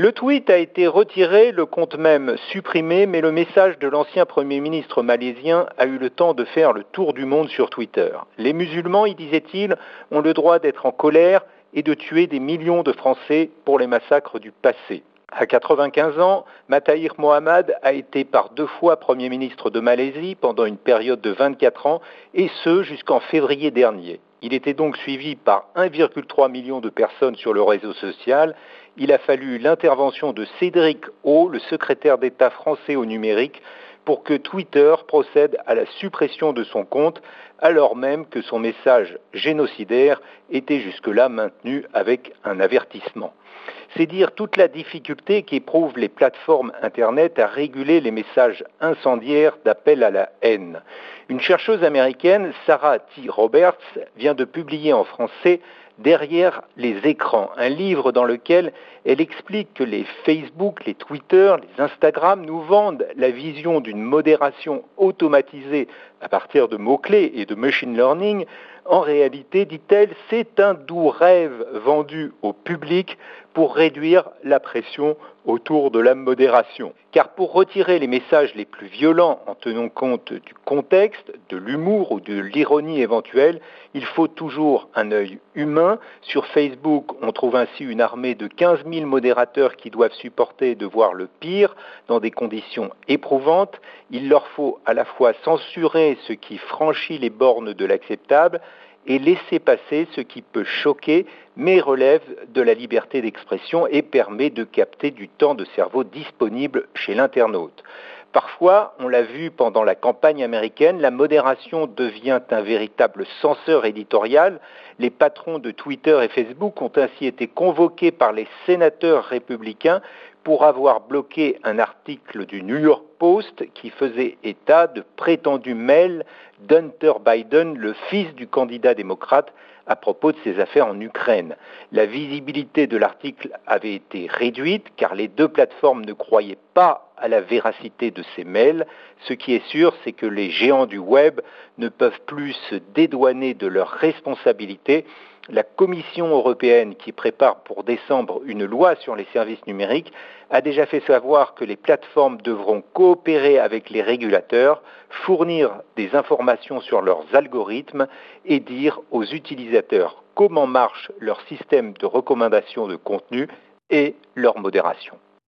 Le tweet a été retiré, le compte même supprimé, mais le message de l'ancien Premier ministre malaisien a eu le temps de faire le tour du monde sur Twitter. Les musulmans, y disait-il, ont le droit d'être en colère et de tuer des millions de Français pour les massacres du passé. À 95 ans, Matahir Mohamed a été par deux fois Premier ministre de Malaisie pendant une période de 24 ans, et ce jusqu'en février dernier. Il était donc suivi par 1,3 million de personnes sur le réseau social. Il a fallu l'intervention de Cédric O, le secrétaire d'État français au numérique, pour que Twitter procède à la suppression de son compte, alors même que son message génocidaire était jusque-là maintenu avec un avertissement. C'est dire toute la difficulté qu'éprouvent les plateformes Internet à réguler les messages incendiaires d'appel à la haine. Une chercheuse américaine, Sarah T. Roberts, vient de publier en français Derrière les écrans, un livre dans lequel elle explique que les Facebook, les Twitter, les Instagram nous vendent la vision d'une modération automatisée à partir de mots-clés et de machine learning. En réalité, dit-elle, c'est un doux rêve vendu au public pour réduire la pression autour de la modération. Car pour retirer les messages les plus violents en tenant compte du contexte, de l'humour ou de l'ironie éventuelle, il faut toujours un œil humain. Sur Facebook, on trouve ainsi une armée de 15 000 modérateurs qui doivent supporter de voir le pire dans des conditions éprouvantes. Il leur faut à la fois censurer ce qui franchit les bornes de l'acceptable et laisser passer ce qui peut choquer, mais relève de la liberté d'expression et permet de capter du temps de cerveau disponible chez l'internaute. Parfois, on l'a vu pendant la campagne américaine, la modération devient un véritable censeur éditorial. Les patrons de Twitter et Facebook ont ainsi été convoqués par les sénateurs républicains pour avoir bloqué un article du New York Post qui faisait état de prétendus mails d'Hunter Biden, le fils du candidat démocrate, à propos de ses affaires en Ukraine. La visibilité de l'article avait été réduite car les deux plateformes ne croyaient pas à la véracité de ces mails. Ce qui est sûr, c'est que les géants du web ne peuvent plus se dédouaner de leurs responsabilités la Commission européenne, qui prépare pour décembre une loi sur les services numériques, a déjà fait savoir que les plateformes devront coopérer avec les régulateurs, fournir des informations sur leurs algorithmes et dire aux utilisateurs comment marche leur système de recommandation de contenu et leur modération.